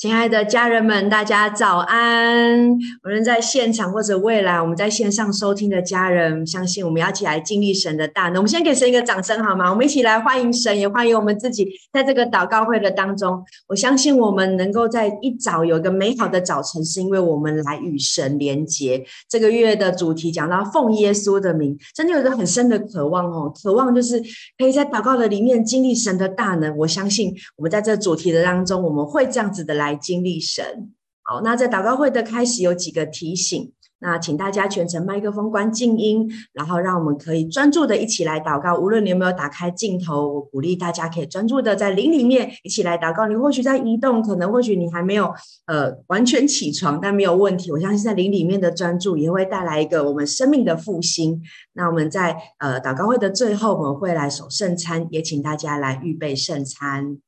亲爱的家人们，大家早安！无论在现场或者未来，我们在线上收听的家人，相信我们要一起来经历神的大能。我们先给神一个掌声好吗？我们一起来欢迎神，也欢迎我们自己，在这个祷告会的当中，我相信我们能够在一早有一个美好的早晨，是因为我们来与神连结。这个月的主题讲到奉耶稣的名，真的有一个很深的渴望哦，渴望就是可以在祷告的里面经历神的大能。我相信我们在这主题的当中，我们会这样子的来。来经历神，好，那在祷告会的开始有几个提醒，那请大家全程麦克风关静音，然后让我们可以专注的一起来祷告。无论你有没有打开镜头，我鼓励大家可以专注的在灵里面一起来祷告。你或许在移动，可能或许你还没有呃完全起床，但没有问题。我相信在灵里面的专注也会带来一个我们生命的复兴。那我们在呃祷告会的最后，我们会来守圣餐，也请大家来预备圣餐。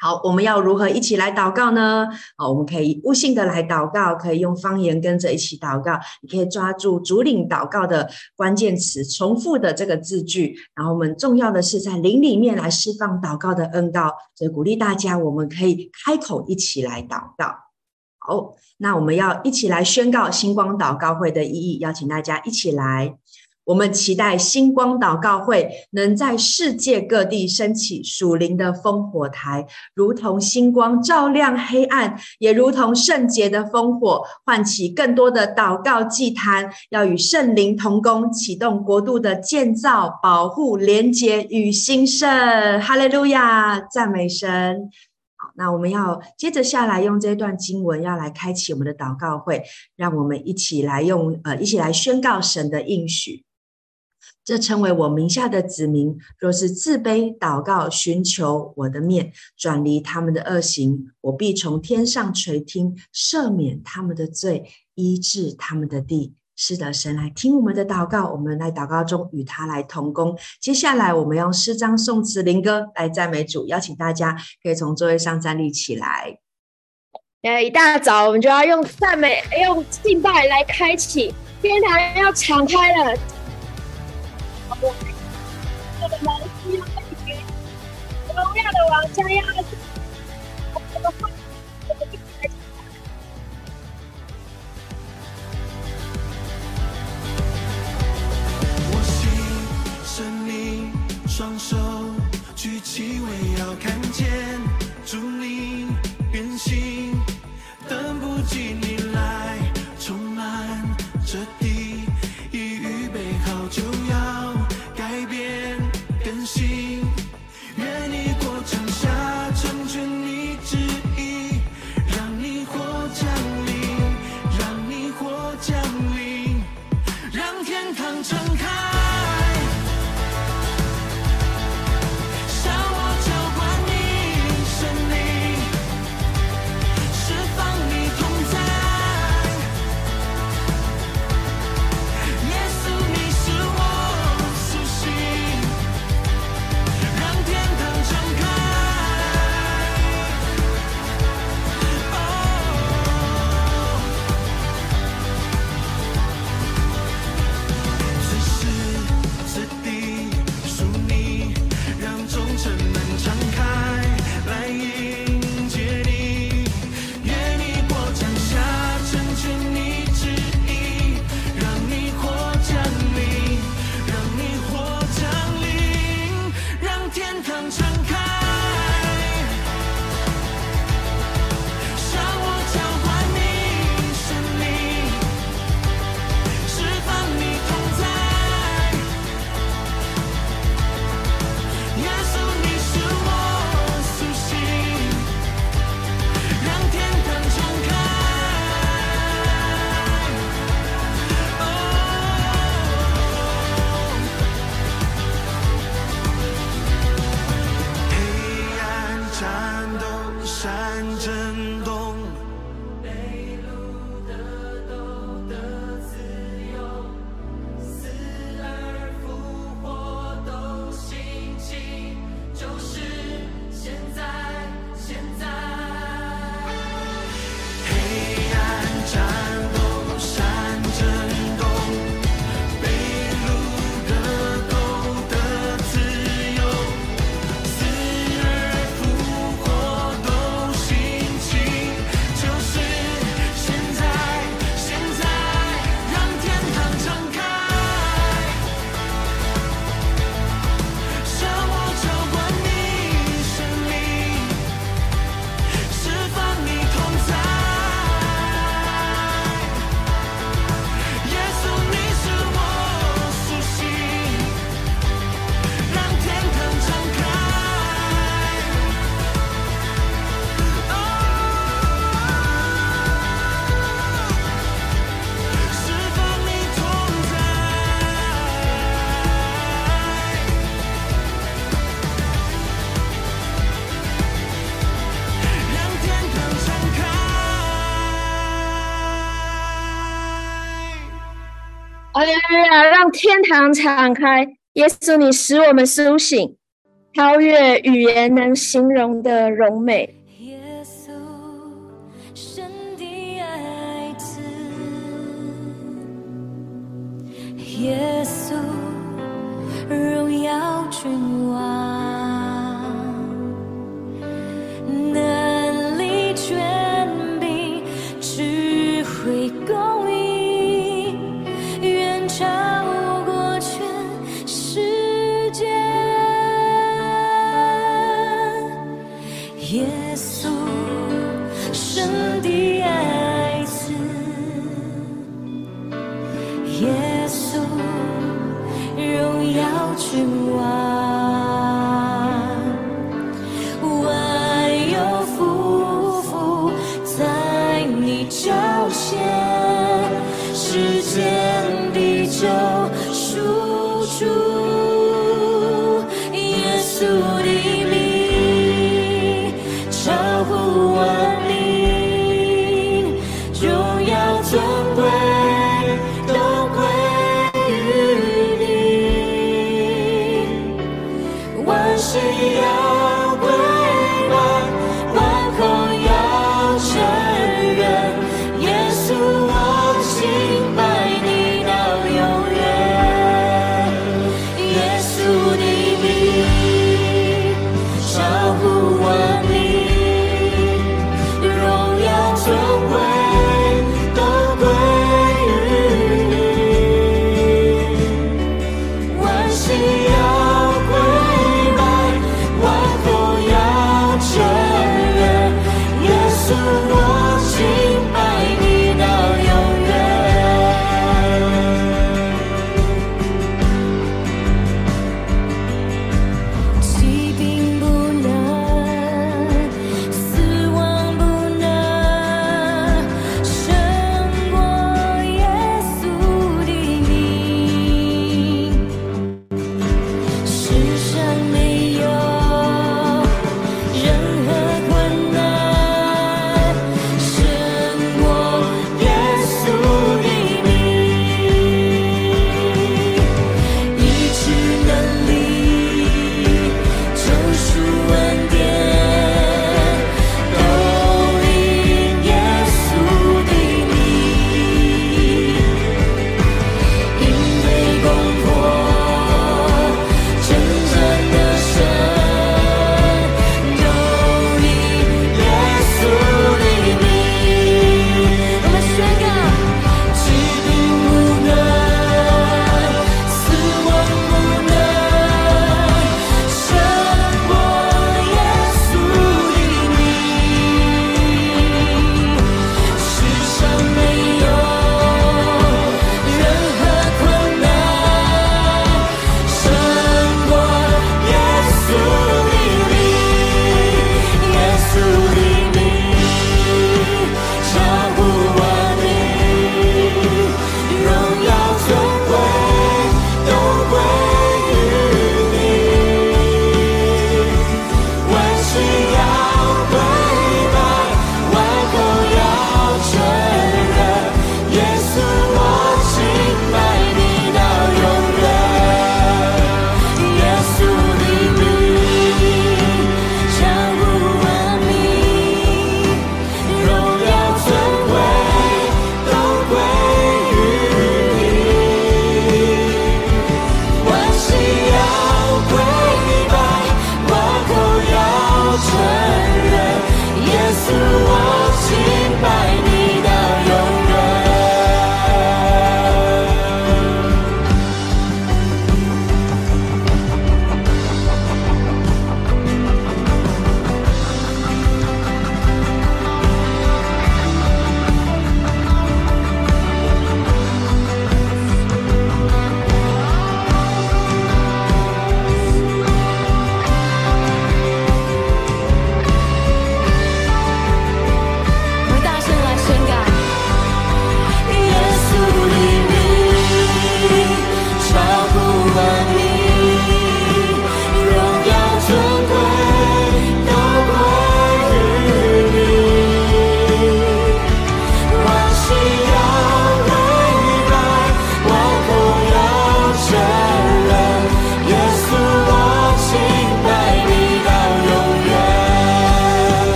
好，我们要如何一起来祷告呢？好，我们可以悟性的来祷告，可以用方言跟着一起祷告。你可以抓住主领祷告的关键词，重复的这个字句。然后我们重要的是在灵里面来释放祷告的恩膏，所以鼓励大家，我们可以开口一起来祷告。好，那我们要一起来宣告星光祷告会的意义，邀请大家一起来。我们期待星光祷告会能在世界各地升起属灵的烽火台，如同星光照亮黑暗，也如同圣洁的烽火唤起更多的祷告祭坛，要与圣灵同工，启动国度的建造、保护、连结与兴盛。哈利路亚，赞美神！好，那我们要接着下来用这段经文，要来开启我们的祷告会，让我们一起来用呃，一起来宣告神的应许。这称为我名下的子民，若是自卑祷告，寻求我的面，转离他们的恶行，我必从天上垂听，赦免他们的罪，医治他们的地。是的，神来听我们的祷告，我们来祷告中与他来同工。接下来，我们用诗章、颂词、灵歌来赞美主。邀请大家可以从座位上站立起来。呃，一大早我们就要用赞美、用敬拜来开启天堂，要敞开了。我的荣耀的王将要我心生命，双手举起，我要看见主你哈利路亚！让天堂敞开，耶稣，你使我们苏醒，超越语言能形容的荣美。耶稣，神的爱子，耶稣，荣耀君王，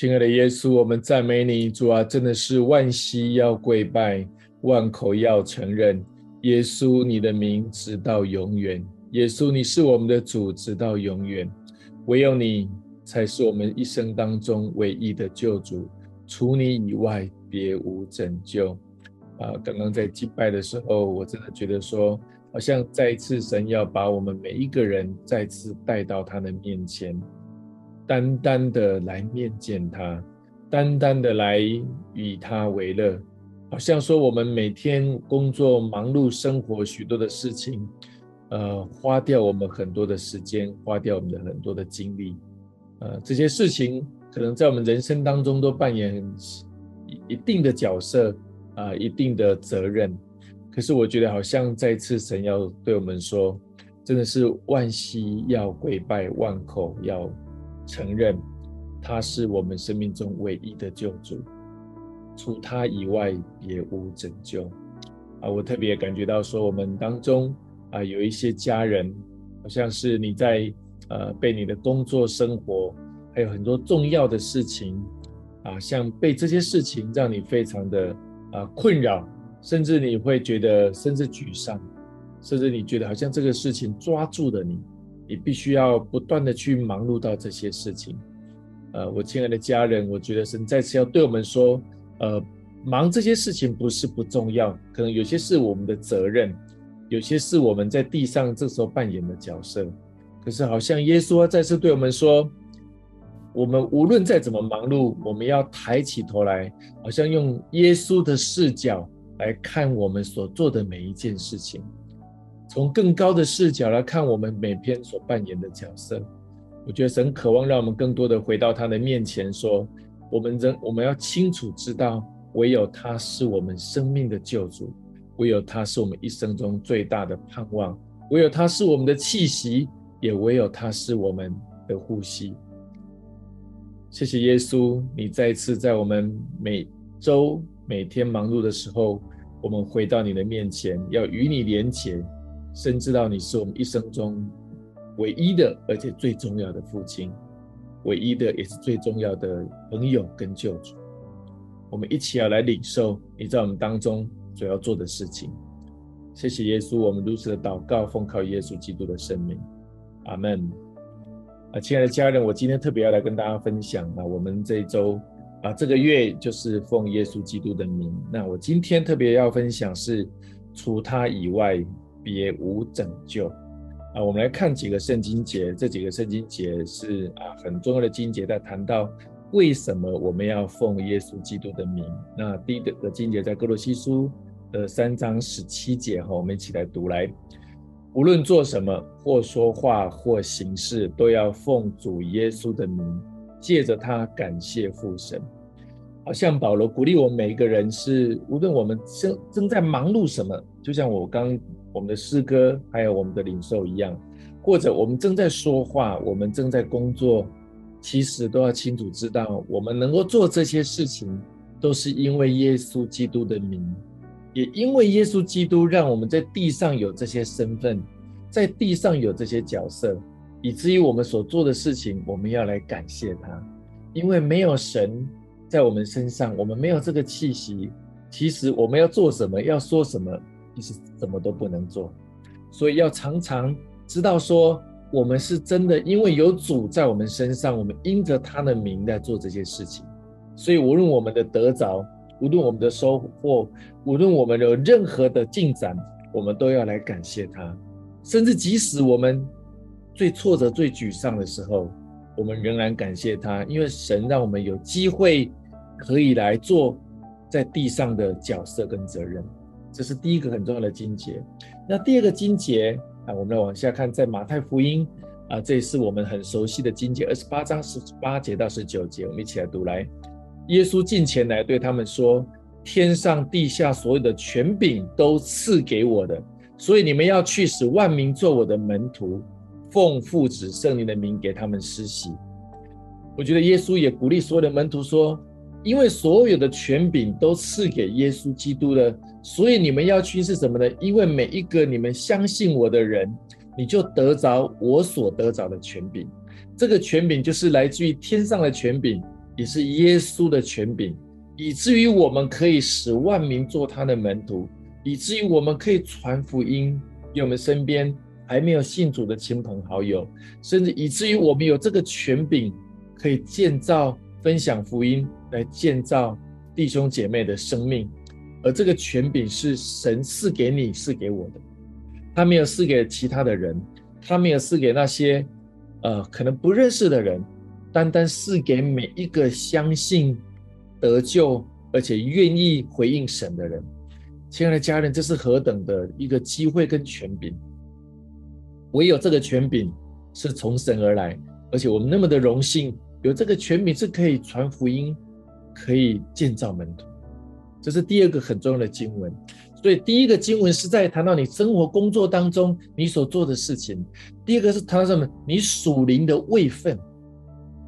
亲爱的耶稣，我们赞美你，主啊，真的是万膝要跪拜，万口要承认，耶稣你的名直到永远。耶稣，你是我们的主，直到永远。唯有你才是我们一生当中唯一的救主，除你以外别无拯救。啊，刚刚在敬拜的时候，我真的觉得说，好像再一次神要把我们每一个人再次带到他的面前，单单的来面见他，单单的来与他为乐。好像说我们每天工作忙碌生活许多的事情。呃，花掉我们很多的时间，花掉我们的很多的精力，呃，这些事情可能在我们人生当中都扮演一定的角色啊，一定的责任。可是我觉得好像再次神要对我们说，真的是万膝要跪拜，万口要承认，他是我们生命中唯一的救主，除他以外别无拯救。啊，我特别感觉到说我们当中。啊，有一些家人，好像是你在呃被你的工作、生活，还有很多重要的事情，啊，像被这些事情让你非常的啊困扰，甚至你会觉得甚至沮丧，甚至你觉得好像这个事情抓住了你，你必须要不断的去忙碌到这些事情。呃，我亲爱的家人，我觉得神再次要对我们说，呃，忙这些事情不是不重要，可能有些是我们的责任。有些是我们在地上这时候扮演的角色，可是好像耶稣再次对我们说：我们无论再怎么忙碌，我们要抬起头来，好像用耶稣的视角来看我们所做的每一件事情，从更高的视角来看我们每天所扮演的角色。我觉得神渴望让我们更多的回到他的面前，说：我们人我们要清楚知道，唯有他是我们生命的救主。唯有他是我们一生中最大的盼望，唯有他是我们的气息，也唯有他是我们的呼吸。谢谢耶稣，你再次在我们每周每天忙碌的时候，我们回到你的面前，要与你连结，深知道你是我们一生中唯一的，而且最重要的父亲，唯一的也是最重要的朋友跟救主。我们一起要来领受你在我们当中。所要做的事情，谢谢耶稣，我们如此的祷告，奉靠耶稣基督的圣名，阿门。啊，亲爱的家人，我今天特别要来跟大家分享啊，我们这一周啊，这个月就是奉耶稣基督的名。那我今天特别要分享是，除他以外别无拯救。啊，我们来看几个圣经节，这几个圣经节是啊很重要的经节，在谈到。为什么我们要奉耶稣基督的名？那第一个的经节在歌罗西书的三章十七节哈，我们一起来读来。无论做什么，或说话，或行事，都要奉主耶稣的名，借着他感谢父神。好像保罗鼓励我们每一个人是，无论我们正正在忙碌什么，就像我刚我们的诗歌还有我们的领受一样，或者我们正在说话，我们正在工作。其实都要清楚知道，我们能够做这些事情，都是因为耶稣基督的名，也因为耶稣基督让我们在地上有这些身份，在地上有这些角色，以至于我们所做的事情，我们要来感谢他。因为没有神在我们身上，我们没有这个气息，其实我们要做什么，要说什么，其实什么都不能做。所以要常常知道说。我们是真的，因为有主在我们身上，我们因着他的名在做这些事情，所以无论我们的得着，无论我们的收获，无论我们有任何的进展，我们都要来感谢他。甚至即使我们最挫折、最沮丧的时候，我们仍然感谢他，因为神让我们有机会可以来做在地上的角色跟责任。这是第一个很重要的经节。那第二个经节。啊，我们来往下看，在马太福音啊，这也是我们很熟悉的经节，二十八章十八节到十九节，我们一起来读来。耶稣近前来对他们说：“天上地下所有的权柄都赐给我的，所以你们要去使万民做我的门徒，奉父子圣灵的名给他们施洗。”我觉得耶稣也鼓励所有的门徒说。因为所有的权柄都赐给耶稣基督了，所以你们要去是什么呢？因为每一个你们相信我的人，你就得着我所得着的权柄。这个权柄就是来自于天上的权柄，也是耶稣的权柄，以至于我们可以使万民做他的门徒，以至于我们可以传福音给我们身边还没有信主的亲朋好友，甚至以至于我们有这个权柄，可以建造、分享福音，来建造弟兄姐妹的生命。而这个权柄是神赐给你，赐给我的，他没有赐给其他的人，他没有赐给那些呃可能不认识的人，单单赐给每一个相信得救而且愿意回应神的人。亲爱的家人，这是何等的一个机会跟权柄！唯有这个权柄是从神而来，而且我们那么的荣幸，有这个权柄是可以传福音，可以建造门徒。这是第二个很重要的经文，所以第一个经文是在谈到你生活工作当中你所做的事情，第二个是谈到什么？你属灵的位分，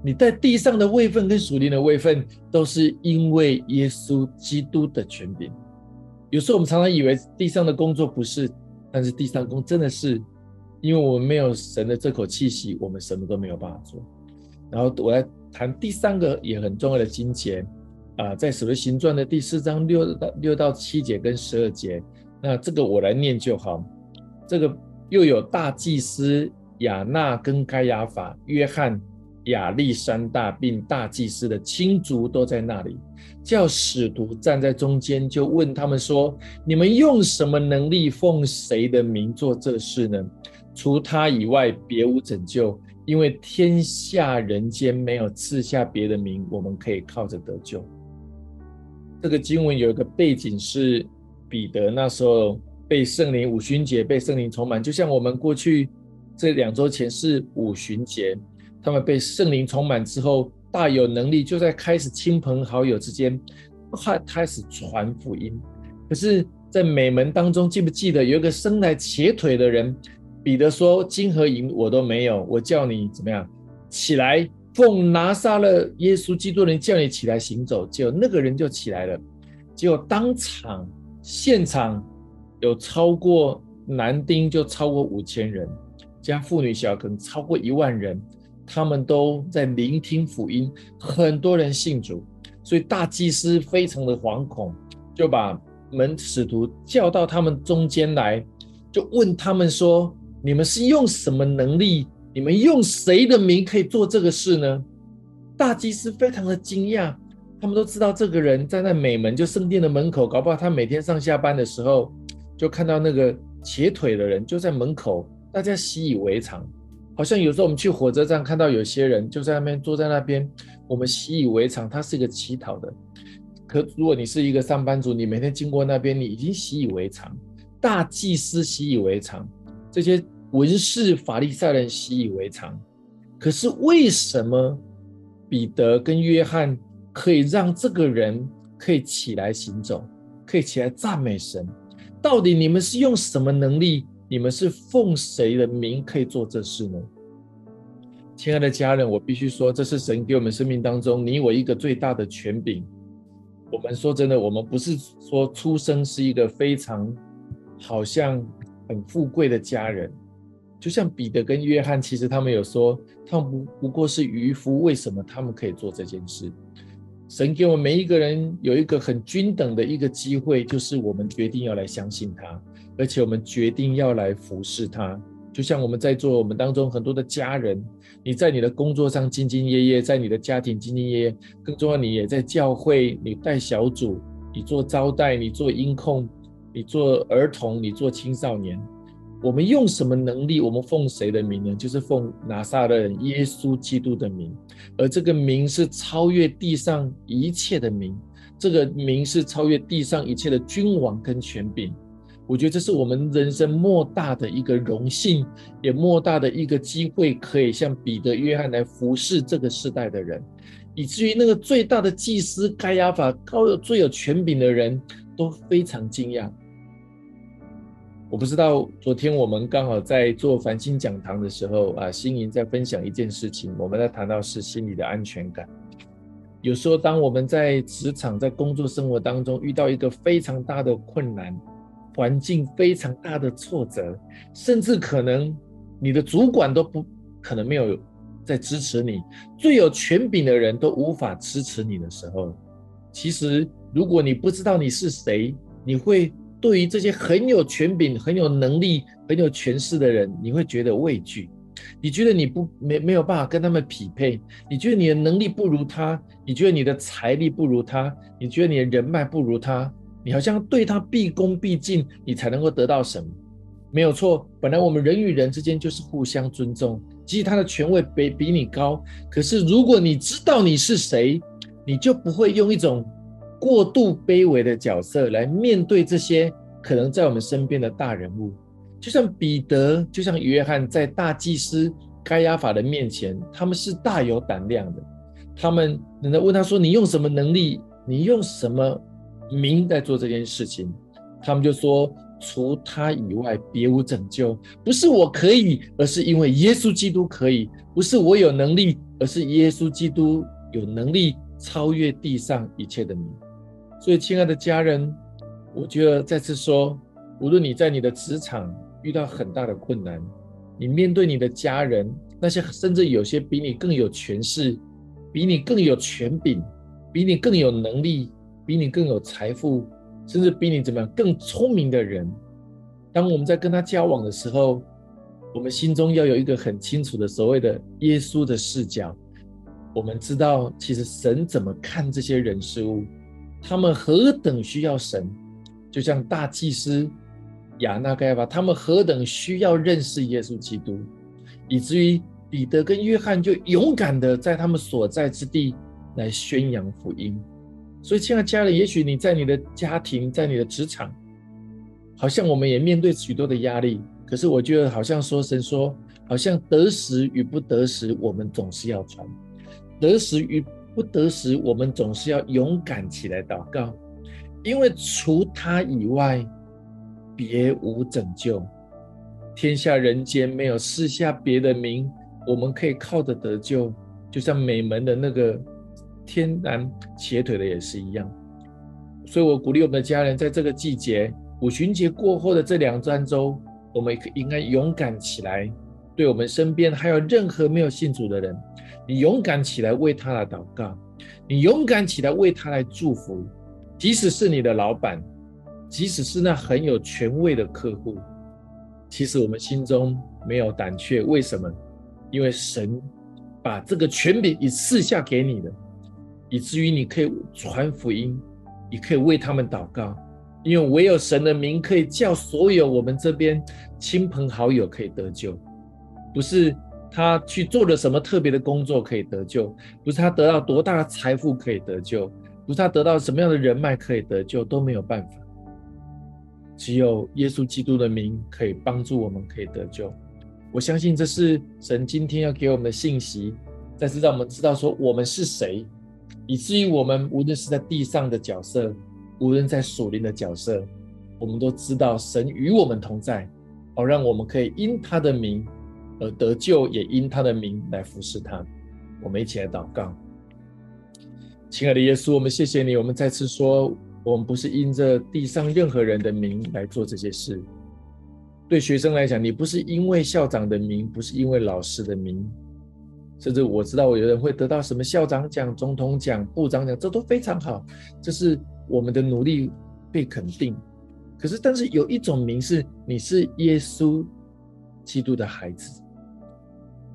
你在地上的位分跟属灵的位分，都是因为耶稣基督的权柄。有时候我们常常以为地上的工作不是，但是地上工真的是，因为我们没有神的这口气息，我们什么都没有办法做。然后我来谈第三个也很重要的经节。啊，在《使徒行传》的第四章六到六到七节跟十二节，那这个我来念就好。这个又有大祭司亚那跟该亚法、约翰、亚历山大，并大祭司的亲族都在那里，叫使徒站在中间，就问他们说：“你们用什么能力，奉谁的名做这事呢？除他以外，别无拯救，因为天下人间没有赐下别的名，我们可以靠着得救。”这个经文有一个背景是彼得那时候被圣灵五旬节被圣灵充满，就像我们过去这两周前是五旬节，他们被圣灵充满之后大有能力，就在开始亲朋好友之间，开开始传福音。可是，在美门当中，记不记得有一个生来瘸腿的人？彼得说：“金和银我都没有，我叫你怎么样起来？”奉拿撒勒耶稣基督的人叫你起来行走，结果那个人就起来了。结果当场现场有超过男丁就超过五千人，加妇女小可能超过一万人，他们都在聆听福音，很多人信主，所以大祭司非常的惶恐，就把门使徒叫到他们中间来，就问他们说：“你们是用什么能力？”你们用谁的名可以做这个事呢？大祭司非常的惊讶，他们都知道这个人站在美门，就圣殿的门口，搞不好他每天上下班的时候，就看到那个瘸腿的人就在门口，大家习以为常。好像有时候我们去火车站看到有些人就在那边坐在那边，我们习以为常，他是一个乞讨的。可如果你是一个上班族，你每天经过那边，你已经习以为常。大祭司习以为常，这些。文士法利赛人习以为常，可是为什么彼得跟约翰可以让这个人可以起来行走，可以起来赞美神？到底你们是用什么能力？你们是奉谁的名可以做这事呢？亲爱的家人，我必须说，这是神给我们生命当中你我一个最大的权柄。我们说真的，我们不是说出生是一个非常好像很富贵的家人。就像彼得跟约翰，其实他们有说，他们不不过是渔夫，为什么他们可以做这件事？神给我们每一个人有一个很均等的一个机会，就是我们决定要来相信他，而且我们决定要来服侍他。就像我们在座我们当中很多的家人，你在你的工作上兢兢业业，在你的家庭兢兢业业，更重要，你也在教会，你带小组，你做招待，你做音控，你做儿童，你做青少年。我们用什么能力？我们奉谁的名呢？就是奉拿撒勒人耶稣基督的名，而这个名是超越地上一切的名，这个名是超越地上一切的君王跟权柄。我觉得这是我们人生莫大的一个荣幸，也莫大的一个机会，可以像彼得、约翰来服侍这个时代的人，以至于那个最大的祭司盖亚法，高最有权柄的人都非常惊讶。我不知道，昨天我们刚好在做繁星讲堂的时候啊，心莹在分享一件事情，我们在谈到是心理的安全感。有时候，当我们在职场、在工作生活当中遇到一个非常大的困难，环境非常大的挫折，甚至可能你的主管都不可能没有在支持你，最有权柄的人都无法支持你的时候，其实如果你不知道你是谁，你会对于这些很有权柄、很有能力、很有权势的人，你会觉得畏惧。你觉得你不没没有办法跟他们匹配？你觉得你的能力不如他？你觉得你的财力不如他？你觉得你的人脉不如他？你好像对他毕恭毕敬，你才能够得到什么？没有错，本来我们人与人之间就是互相尊重。即使他的权位比比你高，可是如果你知道你是谁，你就不会用一种过度卑微的角色来面对这些可能在我们身边的大人物。就像彼得，就像约翰，在大祭司该亚法的面前，他们是大有胆量的。他们人家问他说：“你用什么能力？你用什么名在做这件事情？”他们就说：“除他以外，别无拯救。不是我可以，而是因为耶稣基督可以；不是我有能力，而是耶稣基督有能力超越地上一切的名。”所以，亲爱的家人，我觉得再次说，无论你在你的职场，遇到很大的困难，你面对你的家人，那些甚至有些比你更有权势、比你更有权柄、比你更有能力、比你更有财富，甚至比你怎么样更聪明的人，当我们在跟他交往的时候，我们心中要有一个很清楚的所谓的耶稣的视角。我们知道，其实神怎么看这些人事物，他们何等需要神，就像大祭司。亚那该亚法，他们何等需要认识耶稣基督，以至于彼得跟约翰就勇敢的在他们所在之地来宣扬福音。所以，亲爱的家人，也许你在你的家庭，在你的职场，好像我们也面对许多的压力。可是，我觉得好像说神说，好像得时与不得时，我们总是要传；得时与不得时，我们总是要勇敢起来祷告，因为除他以外。别无拯救，天下人间没有四下别的名，我们可以靠着得救。就像美门的那个天然瘸腿的也是一样。所以我鼓励我们的家人，在这个季节五旬节过后的这两三周，我们应该勇敢起来，对我们身边还有任何没有信主的人，你勇敢起来为他来祷告，你勇敢起来为他来祝福，即使是你的老板。即使是那很有权威的客户，其实我们心中没有胆怯。为什么？因为神把这个权柄已赐下给你的，以至于你可以传福音，你可以为他们祷告。因为唯有神的名可以叫所有我们这边亲朋好友可以得救，不是他去做了什么特别的工作可以得救，不是他得到多大的财富可以得救，不是他得到什么样的人脉可以得救，都没有办法。只有耶稣基督的名可以帮助我们，可以得救。我相信这是神今天要给我们的信息，再次让我们知道说我们是谁，以至于我们无论是在地上的角色，无论在属灵的角色，我们都知道神与我们同在，好让我们可以因他的名而得救，也因他的名来服侍他。我们一起来祷告，亲爱的耶稣，我们谢谢你，我们再次说。我们不是因着地上任何人的名来做这些事。对学生来讲，你不是因为校长的名，不是因为老师的名，甚至我知道，有人会得到什么校长奖、总统奖、部长奖，这都非常好，这是我们的努力被肯定。可是，但是有一种名是你是耶稣基督的孩子，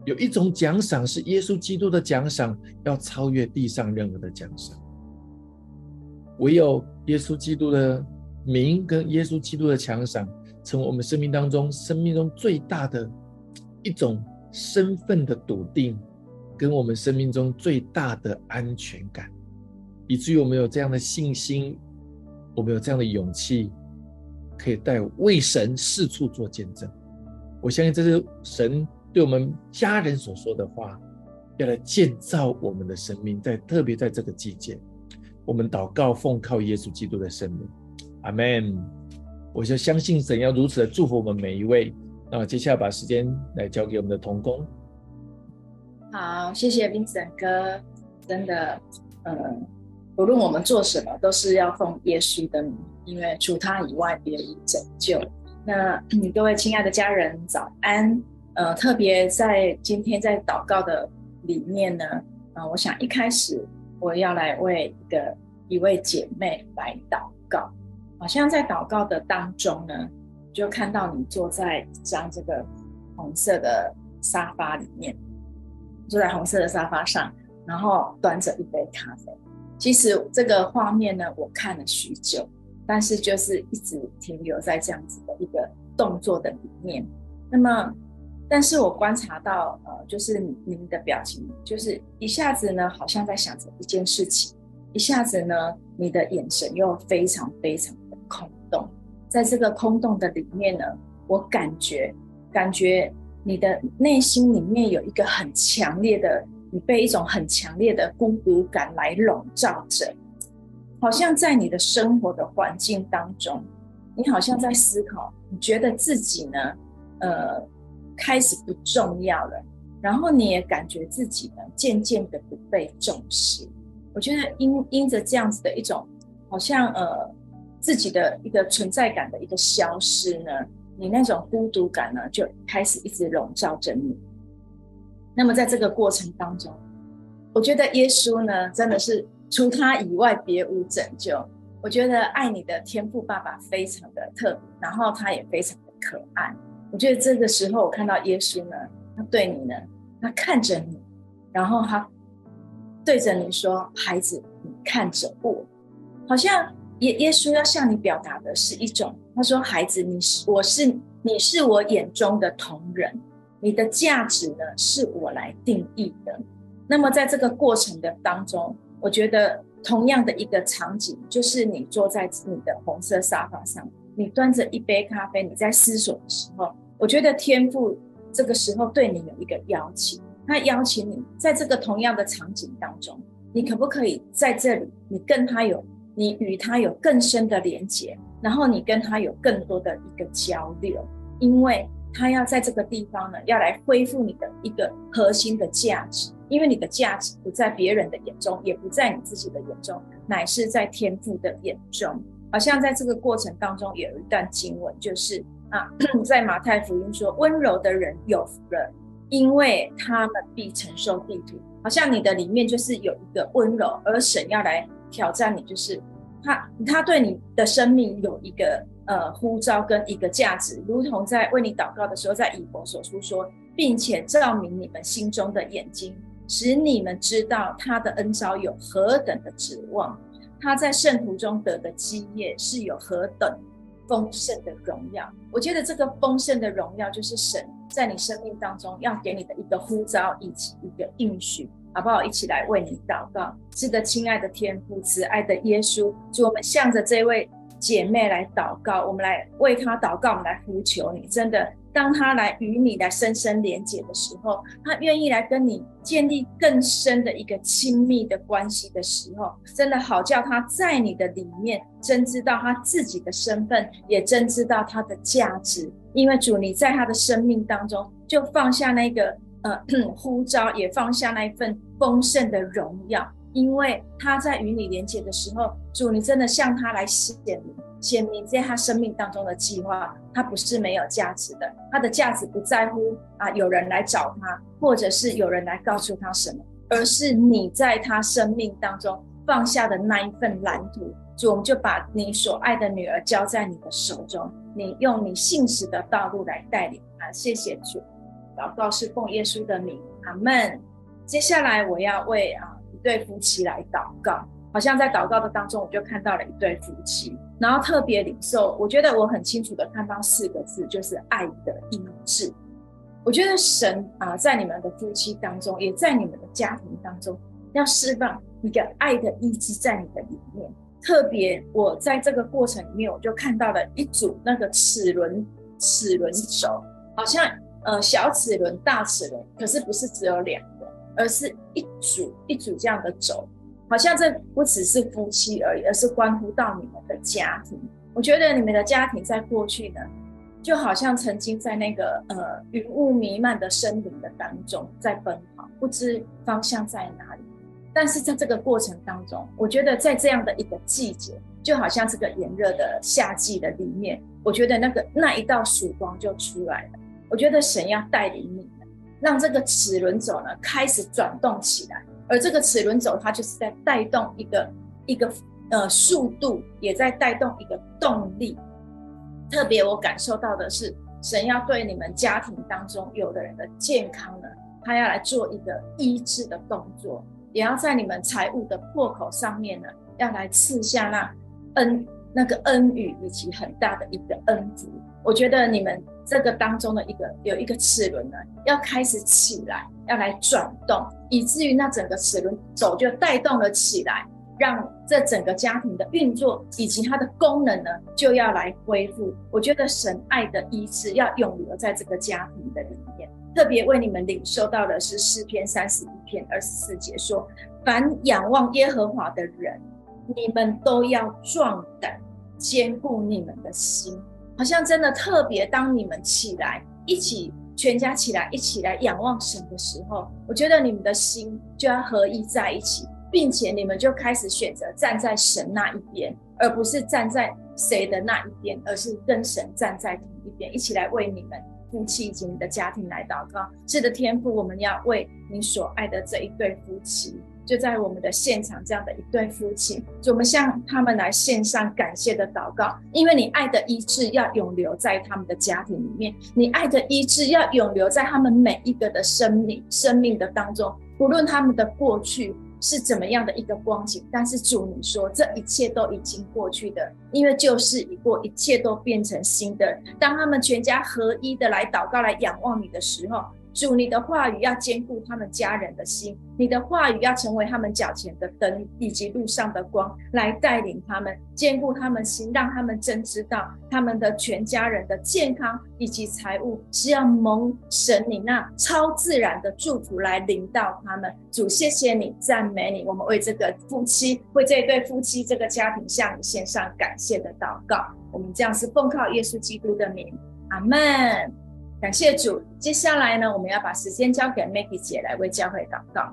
有一种奖赏是耶稣基督的奖赏，要超越地上任何的奖赏。唯有耶稣基督的名跟耶稣基督的奖赏，成为我们生命当中生命中最大的一种身份的笃定，跟我们生命中最大的安全感，以至于我们有这样的信心，我们有这样的勇气，可以带为神四处做见证。我相信这是神对我们家人所说的话，要来建造我们的生命，在特别在这个季节。我们祷告，奉靠耶稣基督的生命，阿门。我就相信神要如此的祝福我们每一位。那接下来把时间来交给我们的同工。好，谢谢 Vincent 哥，真的，嗯，无论我们做什么，都是要奉耶稣的名，因为除他以外，别无拯救。那、各位亲爱的家人，早安。呃，特别在今天在祷告的里面呢，呃，我想一开始我要来为一个一位姐妹来祷告。好像在祷告的当中呢，就看到你坐在一张这个红色的沙发里面，坐在红色的沙发上，然后端着一杯咖啡。其实这个画面呢，我看了许久，但是就是一直停留在这样子的一个动作的里面。那么，但是我观察到，呃，就是您的表情，就是一下子呢，好像在想着一件事情，一下子呢，你的眼神又非常非常的。空洞，在这个空洞的里面呢，我感觉，感觉你的内心里面有一个很强烈的，你被一种很强烈的孤独感来笼罩着，好像在你的生活的环境当中，你好像在思考，你觉得自己呢，呃，开始不重要了，然后你也感觉自己呢，渐渐的不被重视。我觉得因因着这样子的一种，好像呃。自己的一个存在感的一个消失呢，你那种孤独感呢，就开始一直笼罩着你。那么在这个过程当中，我觉得耶稣呢，真的是除他以外别无拯救。我觉得爱你的天赋爸爸非常的特，然后他也非常的可爱。我觉得这个时候我看到耶稣呢，他对你呢，他看着你，然后他对着你说：“孩子，你看着我。”好像。耶耶稣要向你表达的是一种，他说：“孩子，你是我是你是我眼中的同人，你的价值呢是我来定义的。”那么在这个过程的当中，我觉得同样的一个场景，就是你坐在你的红色沙发上，你端着一杯咖啡，你在思索的时候，我觉得天赋这个时候对你有一个邀请，他邀请你在这个同样的场景当中，你可不可以在这里，你跟他有。你与他有更深的连接，然后你跟他有更多的一个交流，因为他要在这个地方呢，要来恢复你的一个核心的价值，因为你的价值不在别人的眼中，也不在你自己的眼中，乃是在天赋的眼中。好像在这个过程当中有一段经文，就是啊，在马太福音说，温柔的人有福了，因为他们必承受地土。好像你的里面就是有一个温柔，而神要来。挑战你，就是他，他对你的生命有一个呃呼召跟一个价值，如同在为你祷告的时候，在以弗所书说，并且照明你们心中的眼睛，使你们知道他的恩召有何等的指望，他在圣徒中得的基业是有何等丰盛的荣耀。我觉得这个丰盛的荣耀，就是神在你生命当中要给你的一个呼召以及一个应许。好不好？一起来为你祷告。是的，亲爱的天父，慈爱的耶稣，祝，我们向着这位姐妹来祷告，我们来为她祷告，我们来呼求你。真的，当她来与你来深深连接的时候，她愿意来跟你建立更深的一个亲密的关系的时候，真的好叫她在你的里面真知道她自己的身份，也真知道她的价值。因为主，你在她的生命当中就放下那个。呃，呼召也放下那一份丰盛的荣耀，因为他在与你连接的时候，主，你真的向他来显明，显明在他生命当中的计划，他不是没有价值的，他的价值不在乎啊有人来找他，或者是有人来告诉他什么，而是你在他生命当中放下的那一份蓝图。主，我们就把你所爱的女儿交在你的手中，你用你信实的道路来带领他。谢谢主。祷告是奉耶稣的名，阿门。接下来我要为啊一对夫妻来祷告，好像在祷告的当中，我就看到了一对夫妻，然后特别领受，我觉得我很清楚的看到四个字，就是爱的医治。我觉得神啊，在你们的夫妻当中，也在你们的家庭当中，要释放一个爱的医治在你的里面。特别我在这个过程里面，我就看到了一组那个齿轮齿轮轴，好像。呃，小齿轮、大齿轮，可是不是只有两个，而是一组一组这样的走，好像这不只是夫妻而已，而是关乎到你们的家庭。我觉得你们的家庭在过去呢，就好像曾经在那个呃云雾弥漫的森林的当中在奔跑，不知方向在哪里。但是在这个过程当中，我觉得在这样的一个季节，就好像这个炎热的夏季的里面，我觉得那个那一道曙光就出来了。我觉得神要带领你，让这个齿轮轴呢开始转动起来，而这个齿轮轴它就是在带动一个一个呃速度，也在带动一个动力。特别我感受到的是，神要对你们家庭当中有的人的健康呢，他要来做一个医治的动作，也要在你们财务的破口上面呢，要来赐下那恩那个恩雨以及很大的一个恩福。我觉得你们这个当中的一个有一个齿轮呢，要开始起来，要来转动，以至于那整个齿轮轴就带动了起来。让这整个家庭的运作以及它的功能呢，就要来恢复。我觉得神爱的医治要永留在这个家庭的里面。特别为你们领受到的是诗篇三十一篇二十四节说：“凡仰望耶和华的人，你们都要壮胆，坚固你们的心。”好像真的特别，当你们起来一起全家起来一起来仰望神的时候，我觉得你们的心就要合一在一起。并且你们就开始选择站在神那一边，而不是站在谁的那一边，而是跟神站在同一边，一起来为你们夫妻以及你的家庭来祷告。是的，天父，我们要为你所爱的这一对夫妻，就在我们的现场这样的一对夫妻，我们向他们来献上感谢的祷告，因为你爱的医治要永留在他们的家庭里面，你爱的医治要永留在他们每一个的生命生命的当中，不论他们的过去。是怎么样的一个光景？但是主，你说这一切都已经过去的，因为旧事已过，一切都变成新的。当他们全家合一的来祷告、来仰望你的时候。主，你的话语要兼顾他们家人的心，你的话语要成为他们脚前的灯，以及路上的光，来带领他们，兼顾他们心，让他们真知道他们的全家人的健康以及财务是要蒙神你那超自然的祝福来临到他们。主，谢谢你，赞美你，我们为这个夫妻，为这对夫妻这个家庭向你献上感谢的祷告。我们这样是奉靠耶稣基督的名，阿门。感谢主，接下来呢，我们要把时间交给 Maggie 姐来为教会祷告。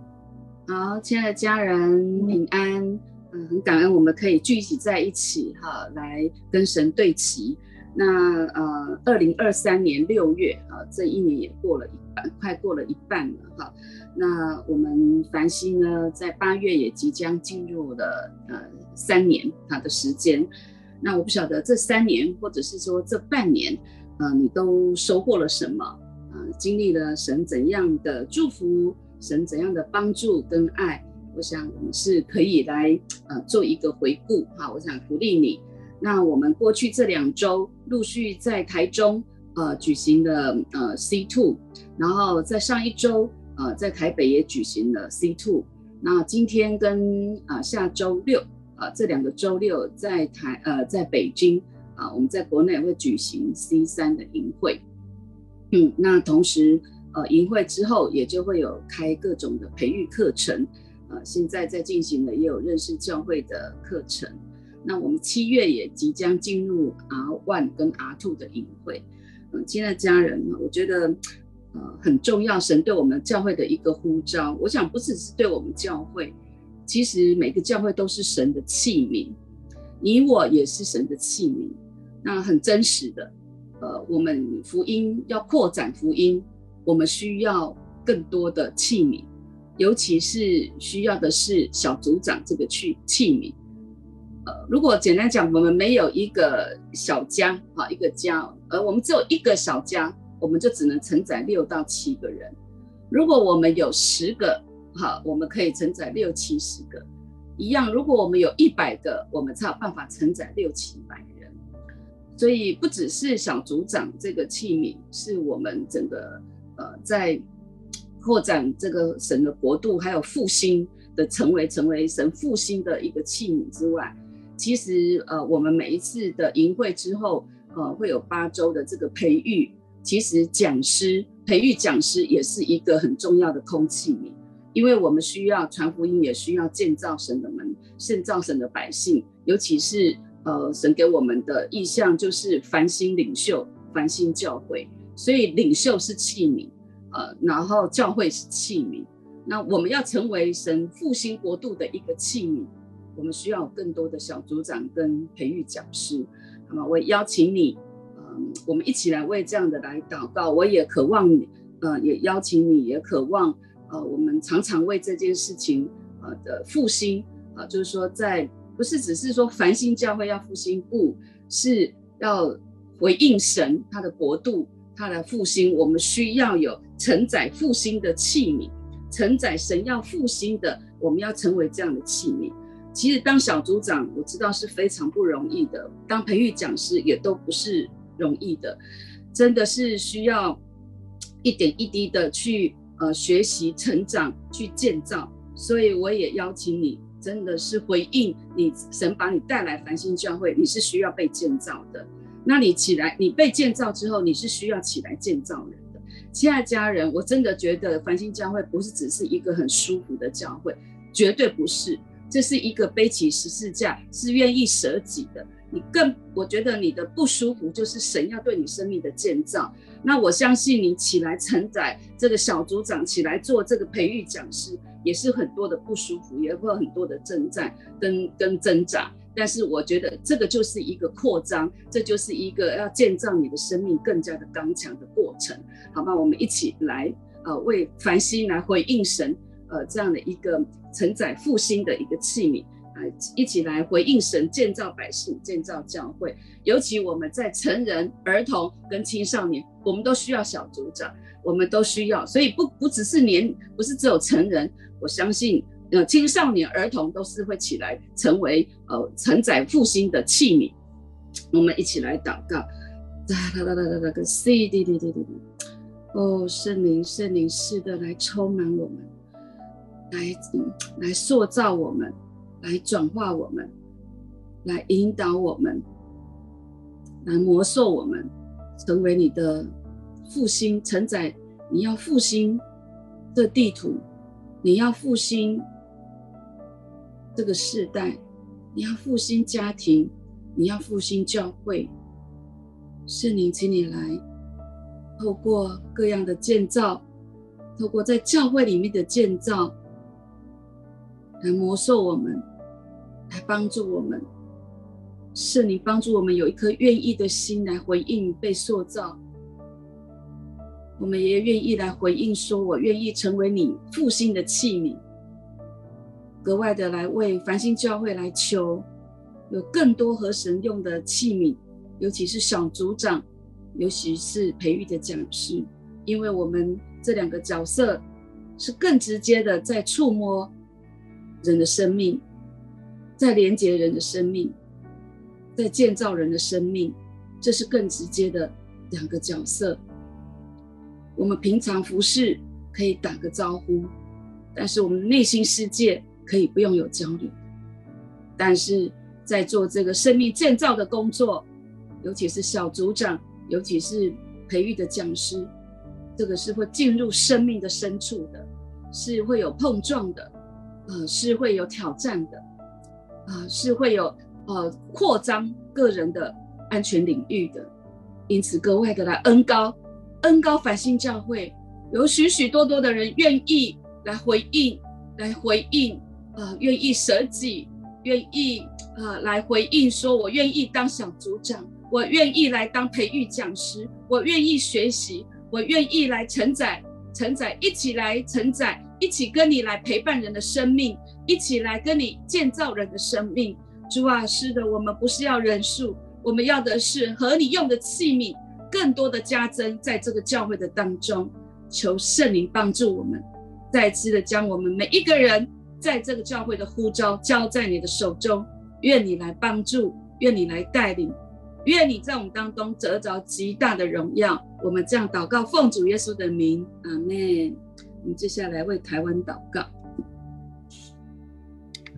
好，亲爱的家人平安，嗯，很感恩我们可以聚集在一起哈，来跟神对齐。那呃，二零二三年六月啊，这一年也过了一半，快过了一半了哈。那我们凡馨呢，在八月也即将进入了呃三年它的时间。那我不晓得这三年，或者是说这半年。呃，你都收获了什么？呃，经历了神怎样的祝福，神怎样的帮助跟爱？我想我们是可以来呃做一个回顾哈。我想鼓励你。那我们过去这两周陆续在台中呃举行了呃 C two，然后在上一周呃在台北也举行了 C two。那今天跟啊、呃、下周六啊、呃、这两个周六在台呃在北京。啊，我们在国内会举行 C 三的营会，嗯，那同时，呃，营会之后也就会有开各种的培育课程，呃，现在在进行的也有认识教会的课程。那我们七月也即将进入 R one 跟 R two 的营会，嗯、亲爱的家人，我觉得，呃，很重要，神对我们教会的一个呼召，我想不只是对我们教会，其实每个教会都是神的器皿，你我也是神的器皿。那很真实的，呃，我们福音要扩展福音，我们需要更多的器皿，尤其是需要的是小组长这个去器皿。呃，如果简单讲，我们没有一个小家，哈，一个家，而我们只有一个小家，我们就只能承载六到七个人。如果我们有十个，哈，我们可以承载六七十个。一样，如果我们有一百个，我们才有办法承载六七百个。所以不只是小组长这个器皿，是我们整个呃在扩展这个神的国度，还有复兴的成为成为神复兴的一个器皿之外，其实呃我们每一次的营会之后，呃会有八周的这个培育，其实讲师培育讲师也是一个很重要的空气皿，因为我们需要传福音，也需要建造神的门，建造神的百姓，尤其是。呃，神给我们的意向就是繁星领袖、繁星教会，所以领袖是器皿，呃，然后教会是器皿。那我们要成为神复兴国度的一个器皿，我们需要更多的小组长跟培育讲师。那么，我邀请你，嗯、我们一起来为这样的来祷告。我也渴望你，呃，也邀请你，也渴望，呃，我们常常为这件事情，呃的复兴，啊、呃，就是说在不是只是说繁星教会要复兴，不是要回应神他的国度，他的复兴，我们需要有承载复兴的器皿，承载神要复兴的，我们要成为这样的器皿。其实当小组长，我知道是非常不容易的；当培育讲师也都不是容易的，真的是需要一点一滴的去呃学习、成长、去建造。所以我也邀请你，真的是回应你，神把你带来繁星教会，你是需要被建造的。那你起来，你被建造之后，你是需要起来建造人的。亲爱家人，我真的觉得繁星教会不是只是一个很舒服的教会，绝对不是。这是一个背起十字架，是愿意舍己的。你更，我觉得你的不舒服就是神要对你生命的建造。那我相信你起来承载这个小组长，起来做这个培育讲师，也是很多的不舒服，也会有很多的征战跟跟挣扎。但是我觉得这个就是一个扩张，这就是一个要建造你的生命更加的刚强的过程，好吧？我们一起来，呃，为繁星来回应神。呃，这样的一个承载复兴的一个器皿，啊，一起来回应神，建造百姓，建造教会。尤其我们在成人、儿童跟青少年，我们都需要小组长，我们都需要。所以不不只是年，不是只有成人，我相信呃青少年、儿童都是会起来成为呃承载复兴的器皿。我们一起来祷告，哒哒哒哒哒哒，C 滴滴滴滴哦，圣灵，圣灵，是的，来充满我们。来，来塑造我们，来转化我们，来引导我们，来魔兽我们，成为你的复兴承载。你要复兴这地图，你要复兴这个世代，你要复兴家庭，你要复兴教会。圣灵，请你来，透过各样的建造，透过在教会里面的建造。来魔兽我们，来帮助我们，是你帮助我们有一颗愿意的心来回应被塑造。我们也愿意来回应，说我愿意成为你复兴的器皿，格外的来为繁星教会来求，有更多合神用的器皿，尤其是小组长，尤其是培育的讲师，因为我们这两个角色是更直接的在触摸。人的生命，在连接人的生命，在建造人的生命，这是更直接的两个角色。我们平常服侍可以打个招呼，但是我们内心世界可以不用有交流。但是在做这个生命建造的工作，尤其是小组长，尤其是培育的讲师，这个是会进入生命的深处的，是会有碰撞的。呃，是会有挑战的，呃，是会有呃扩张个人的安全领域的，因此格外的来恩高，恩膏繁星教会有许许多多的人愿意来回应，来回应，啊、呃，愿意舍己，愿意啊、呃、来回应，说我愿意当小组长，我愿意来当培育讲师，我愿意学习，我愿意来承载，承载，一起来承载。一起跟你来陪伴人的生命，一起来跟你建造人的生命。主啊，是的，我们不是要人数，我们要的是和你用的器皿，更多的加增在这个教会的当中。求圣灵帮助我们，再次的将我们每一个人在这个教会的呼召交在你的手中。愿你来帮助，愿你来带领，愿你在我们当中得着极大的荣耀。我们这样祷告，奉主耶稣的名，阿门。我们接下来为台湾祷告，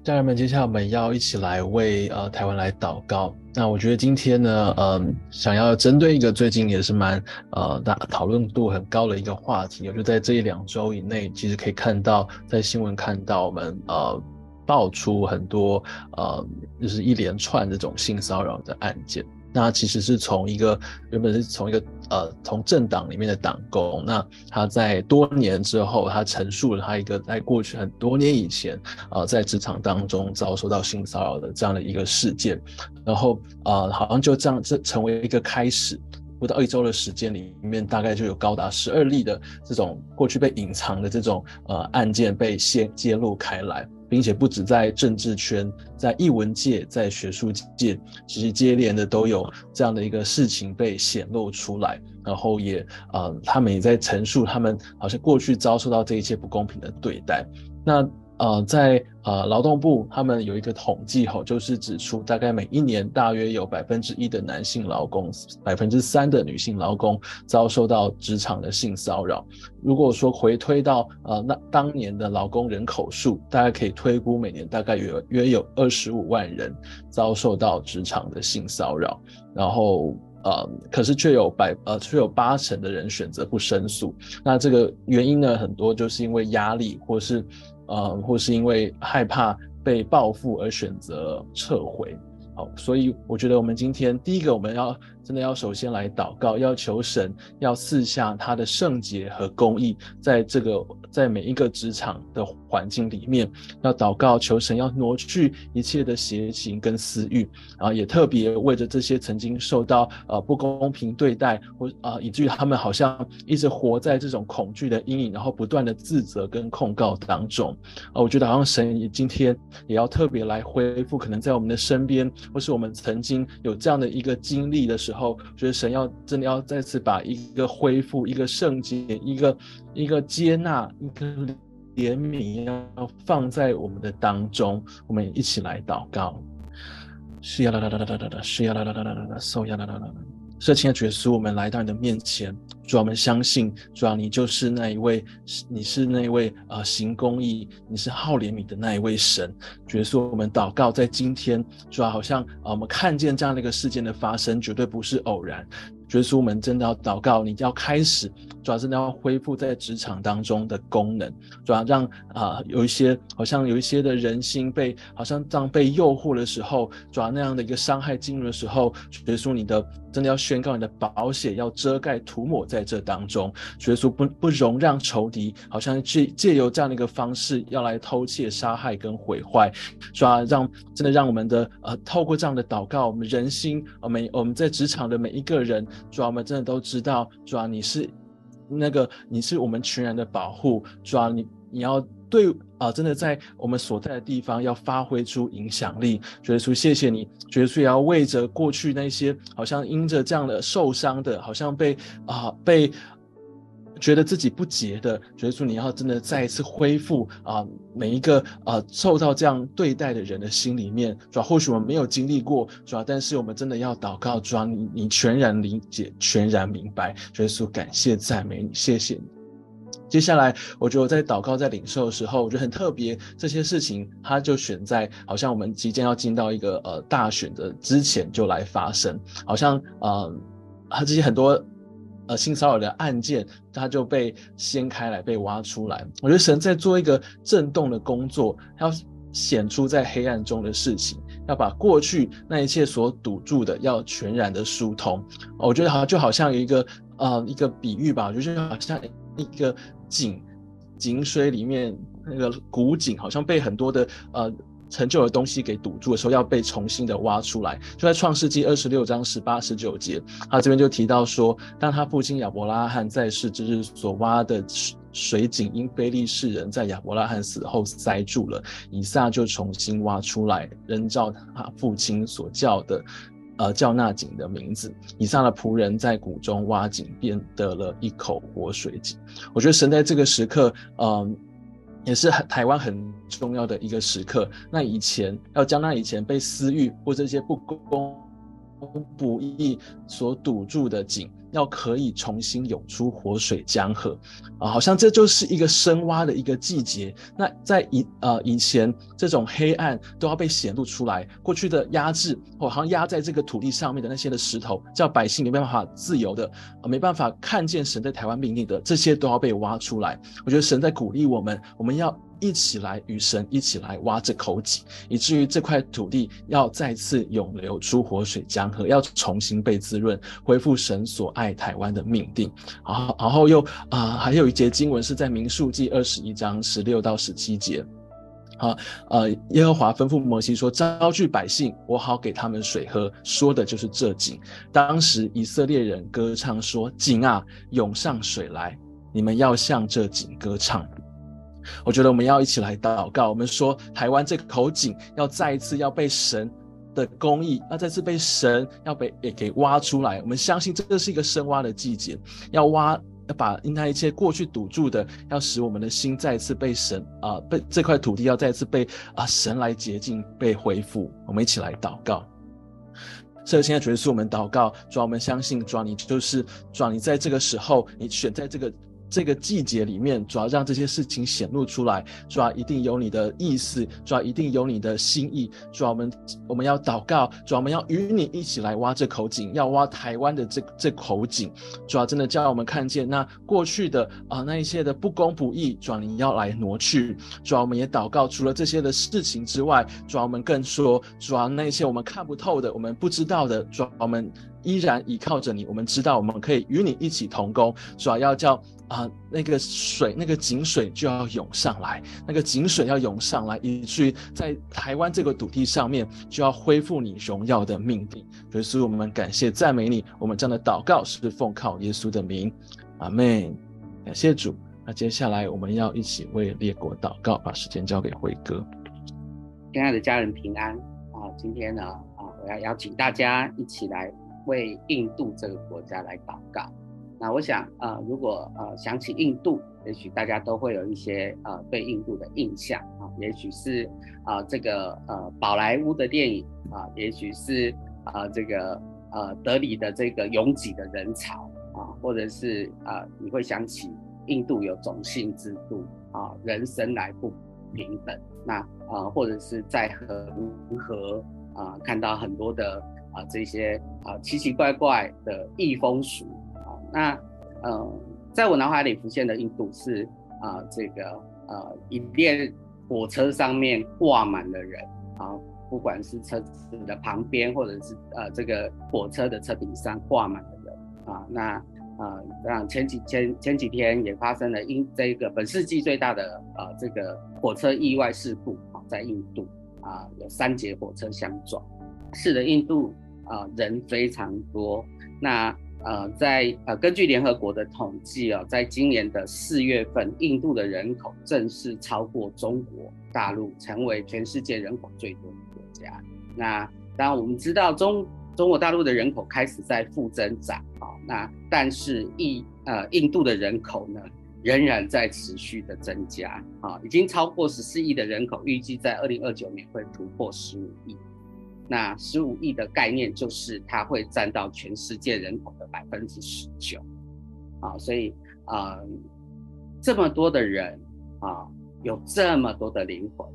家人们，接下来我们要一起来为呃台湾来祷告。那我觉得今天呢，嗯、呃，想要针对一个最近也是蛮呃大讨论度很高的一个话题，我就在这一两周以内，其实可以看到在新闻看到我们呃爆出很多呃就是一连串这种性骚扰的案件。那其实是从一个原本是从一个呃从政党里面的党工，那他在多年之后，他陈述了他一个在过去很多年以前啊、呃、在职场当中遭受到性骚扰的这样的一个事件，然后啊、呃、好像就这样这成为一个开始，不到一周的时间里面，大概就有高达十二例的这种过去被隐藏的这种呃案件被揭揭露开来，并且不止在政治圈，在艺文界，在学术界，其实接连的都有这样的一个事情被显露出来，然后也啊他们也在陈述他们好像过去遭受到这一切不公平的对待，那。呃，在呃劳动部，他们有一个统计吼，就是指出大概每一年大约有百分之一的男性劳工，百分之三的女性劳工遭受到职场的性骚扰。如果说回推到呃那当年的劳工人口数，大概可以推估每年大概约约有二十五万人遭受到职场的性骚扰，然后呃可是却有百呃却有八成的人选择不申诉。那这个原因呢，很多就是因为压力或是。呃，或是因为害怕被报复而选择撤回。好，所以我觉得我们今天第一个，我们要真的要首先来祷告，要求神要赐下他的圣洁和公义，在这个在每一个职场的环境里面，要祷告求神要挪去一切的邪情跟私欲，然后也特别为着这些曾经受到呃不公平对待或啊、以至于他们好像一直活在这种恐惧的阴影，然后不断的自责跟控告当中啊、我觉得好像神也今天也要特别来恢复，可能在我们的身边。或是我们曾经有这样的一个经历的时候，后觉得神要真的要再次把一个恢复、一个圣洁、一个一个接纳、一个怜悯，要放在我们的当中。我们一起来祷告。是呀啦啦啦啦啦啦，是呀啦啦啦啦啦啦，嗖呀啦啦啦啦。是亲的耶稣，我们来到你的面前，主啊，我们相信，主啊，你就是那一位，你是那一位啊、行公义，你是好怜悯的那一位神。耶稣，我们祷告，在今天，主啊，好像啊，我们看见这样的一个事件的发生，绝对不是偶然。耶稣，我们真的要祷告，你要开始，主要真的要恢复在职场当中的功能，主要让啊、有一些好像有一些的人心被好像这样被诱惑的时候，主要那样的一个伤害进入的时候，耶稣，你的真的要宣告你的保险要遮盖涂抹在这当中，耶稣不不容让仇敌好像借借由这样的一个方式要来偷窃、杀害跟毁坏，主要让真的让我们的呃透过这样的祷告，我们人心，我们我们在职场的每一个人。主要，我们真的都知道，主要，你是那个，你是我们全人的保护。主要，你你要对啊、真的在我们所在的地方要发挥出影响力。主耶稣，谢谢你，主耶稣也要为着过去那些好像因着这样的受伤的，好像被啊、被。觉得自己不洁的，觉得说你要真的再一次恢复啊，每一个啊受到这样对待的人的心里面，主要或许我们没有经历过，主要但是我们真的要祷告，主要你你全然理解，全然明白，觉得说感谢赞美你，谢谢你。接下来，我觉得我在祷告在领受的时候，我觉得很特别，这些事情它就选在好像我们即将要进到一个呃大选的之前就来发生，好像呃，它这些很多。呃，性骚扰的案件，它就被掀开来，被挖出来。我觉得神在做一个震动的工作，要显出在黑暗中的事情，要把过去那一切所堵住的，要全然的疏通。我觉得好像就好像有一个呃一个比喻吧，我觉得就好像一个井，井水里面那个古井，好像被很多的呃。陈旧的东西给堵住的时候，要被重新的挖出来。就在创世纪二十六章十八、十九节，他这边就提到说，当他父亲亚伯拉罕在世之日所挖的水井，因非利士人在亚伯拉罕死后塞住了，以撒就重新挖出来，仍照他父亲所叫的，呃，叫那井的名字。以撒的仆人在谷中挖井，便得了一口活水井。我觉得神在这个时刻，嗯、也是很台湾很重要的一个时刻。那以前要将那以前被私欲或这些不公不义所堵住的井，要可以重新涌出活水江河啊，好像这就是一个深挖的一个季节。那在以呃以前，这种黑暗都要被显露出来，过去的压制或好像压在这个土地上面的那些的石头，叫百姓没办法自由的，呃，没办法看见神在台湾命令的，这些都要被挖出来。我觉得神在鼓励我们，我们要。一起来与神一起来挖这口井，以至于这块土地要再次涌流出活水江河，要重新被滋润，恢复神所爱台湾的命定。然后，然后又啊、还有一节经文是在民数记二十一章十六到十七节。好，呃，耶和华吩咐摩西说：“招聚百姓，我好给他们水喝。”说的就是这井。当时以色列人歌唱说：“井啊，涌上水来！你们要向这井歌唱。”我觉得我们要一起来祷告。我们说，台湾这口井要再一次要被神的公义，要再次被神要被也给挖出来。我们相信这个是一个深挖的季节，要挖。要把因他一切过去堵住的，要使我们的心再次被神啊、被这块土地要再次被啊、神来洁净，被恢复。我们一起来祷告。这现在主是我们祷告，主，我们相信主，你就是主，你在这个时候，你选在这个。这个季节里面，主要让这些事情显露出来，主要一定有你的意思，主要一定有你的心意。主要我们我们要祷告，主要我们要与你一起来挖这口井，要挖台湾的这这口井。主要真的叫我们看见那过去的啊、那一些的不公不义，主要你要来挪去。主要我们也祷告，除了这些的事情之外，主要我们更说，主要那些我们看不透的，我们不知道的，主要我们依然依靠着你。我们知道我们可以与你一起同工，主要要叫。啊、那个水，那个井水就要涌上来，那个井水要涌上来，以至于在台湾这个土地上面就要恢复你荣耀的命定。所以，我们感谢赞美你。我们这样的祷告是奉靠耶稣的名，阿门。感谢主。那接下来我们要一起为列国祷告，把时间交给辉哥。亲爱的家人平安啊！今天呢啊，我要邀请大家一起来为印度这个国家来祷告。那我想，呃，如果呃想起印度，也许大家都会有一些呃对印度的印象啊，也许是啊、这个呃宝莱坞的电影啊，也许是啊、这个呃德里的这个拥挤的人潮啊，或者是啊、你会想起印度有种姓制度啊，人生来不平等，那啊、或者是在恒河啊看到很多的啊这些啊奇奇怪怪的异风俗啊。那，呃，在我脑海里浮现的印度是啊、这个呃，一列火车上面挂满了人啊，不管是车子的旁边，或者是呃，这个火车的车顶上挂满了人啊。那啊，让、前几前前几天也发生了印这个本世纪最大的呃这个火车意外事故啊，在印度啊，有三节火车相撞。是的，印度啊，人非常多。那呃，在呃，根据联合国的统计哦，在今年的四月份，印度的人口正式超过中国大陆，成为全世界人口最多的国家。那当然，我们知道中中国大陆的人口开始在负增长啊，那但是印呃印度的人口呢，仍然在持续的增加啊，已经超过十四亿的人口，预计在二零二九年会突破十五亿。那十五亿的概念就是它会占到全世界人口的百分之十九，啊，所以啊、呃，这么多的人啊，有这么多的灵魂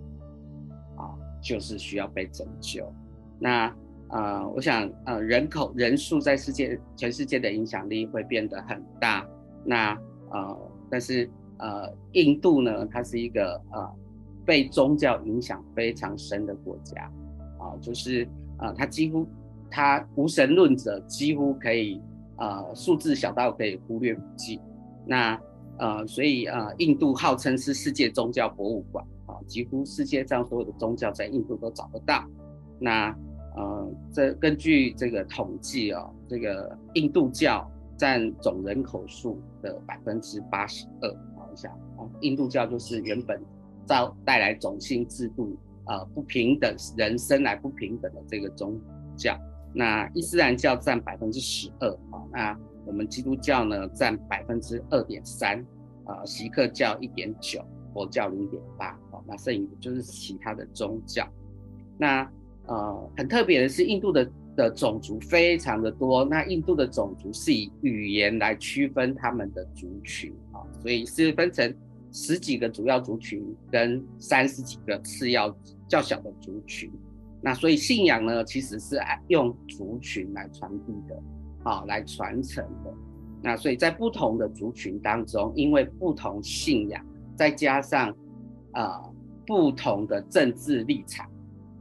啊，就是需要被拯救。那、呃，我想呃，人口人数在世界全世界的影响力会变得很大。那呃，但是呃，印度呢，它是一个呃被宗教影响非常深的国家。就是啊，他几乎他无神论者几乎可以啊，数字小到可以忽略不计。那呃，所以啊，印度号称是世界宗教博物馆啊，几乎世界上所有的宗教在印度都找得到。那呃，这根据这个统计哦，这个印度教占总人口数的百分之八十二。好一下啊，印度教就是原本造带来种姓制度。呃，不平等，人生来不平等的这个宗教，那伊斯兰教占百分之十二啊，那我们基督教呢占百分之二点三，啊，锡克教一点九，佛教零点八，那剩余的就是其他的宗教。那呃，很特别的是，印度的的种族非常的多，那印度的种族是以语言来区分他们的族群啊，所以是分成十几个主要族群跟三十几个次要。较小的族群，那所以信仰呢，其实是用族群来传递的，啊，来传承的。那所以在不同的族群当中，因为不同信仰，再加上啊、不同的政治立场，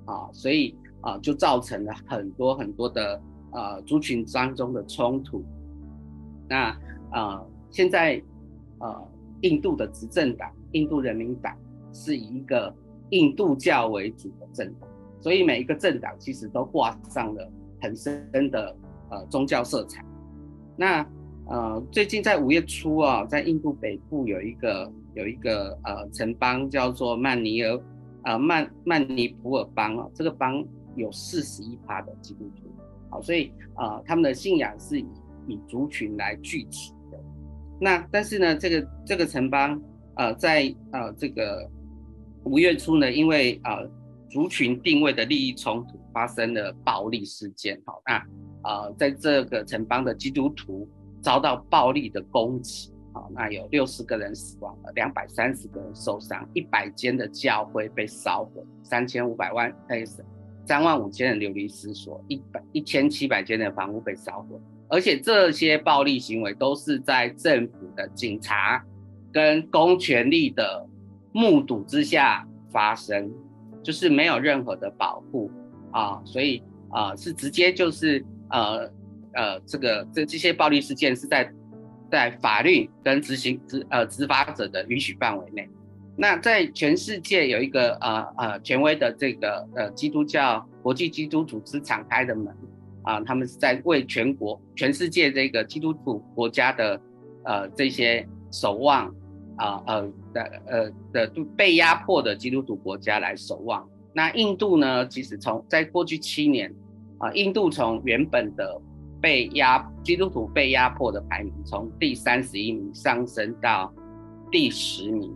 啊，所以啊就造成了很多很多的呃族群当中的冲突。那啊现在呃印度的执政党印度人民党是以一个印度教为主的政党，所以每一个政党其实都挂上了很深的呃宗教色彩。那呃最近在五月初啊，在印度北部有一个有一个呃城邦叫做曼尼尔呃曼曼尼普尔邦啊，这个邦有四十一趴的基督徒，好，所以呃他们的信仰是以以族群来聚集的。那但是呢，这个这个城邦呃在呃这个。五月初呢，因为呃族群定位的利益冲突发生了暴力事件，好，那呃在这个城邦的基督徒遭到暴力的攻击，好，那有六十个人死亡了，两百三十个人受伤，一百间的教会被烧毁，三千五百万哎三万五千人流离失所，一百一千七百间的房屋被烧毁，而且这些暴力行为都是在政府的警察跟公权力的。目睹之下发生，就是没有任何的保护啊，所以啊是直接就是呃呃这个这这些暴力事件是在在法律跟执行执呃执法者的允许范围内。那在全世界有一个呃呃权威的这个呃基督教国际基督组织敞开的门啊，他们是在为全国全世界这个基督徒国家的呃这些守望。啊呃的呃的被压迫的基督徒国家来守望。那印度呢？其实从在过去七年啊，印度从原本的被压基督徒被压迫的排名，从第三十一名上升到第十名。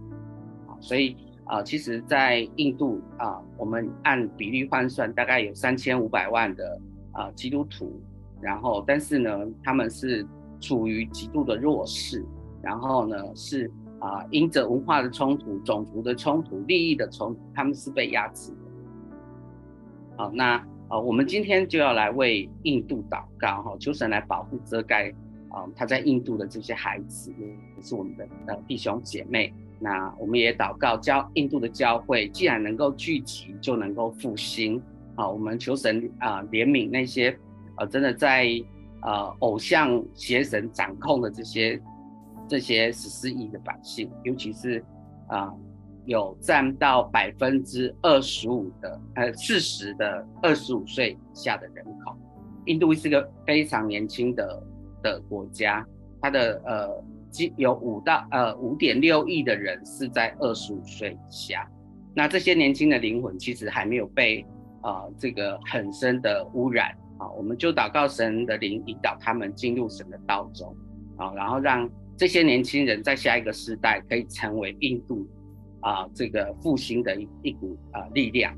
啊，所以啊，其实，在印度啊，我们按比例换算，大概有三千五百万的啊基督徒。然后，但是呢，他们是处于极度的弱势。然后呢，是。啊，因着文化的冲突、种族的冲突、利益的冲突，他们是被压制的。好，那呃，我们今天就要来为印度祷告哈，求神来保护遮盖啊，他在印度的这些孩子，也是我们的呃弟兄姐妹。那我们也祷告，教印度的教会既然能够聚集，就能够复兴。啊，我们求神啊怜悯那些呃真的在呃偶像邪神掌控的这些。这些十四亿的百姓，尤其是啊、有占到百分之二十五的呃四十的二十五岁以下的人口。印度是个非常年轻的的国家，它的呃有五到呃五点六亿的人是在二十五岁以下。那这些年轻的灵魂其实还没有被啊、呃、这个很深的污染啊，我们就祷告神的灵引导他们进入神的道中啊，然后让。这些年轻人在下一个时代可以成为印度啊、这个复兴的一一股啊、力量。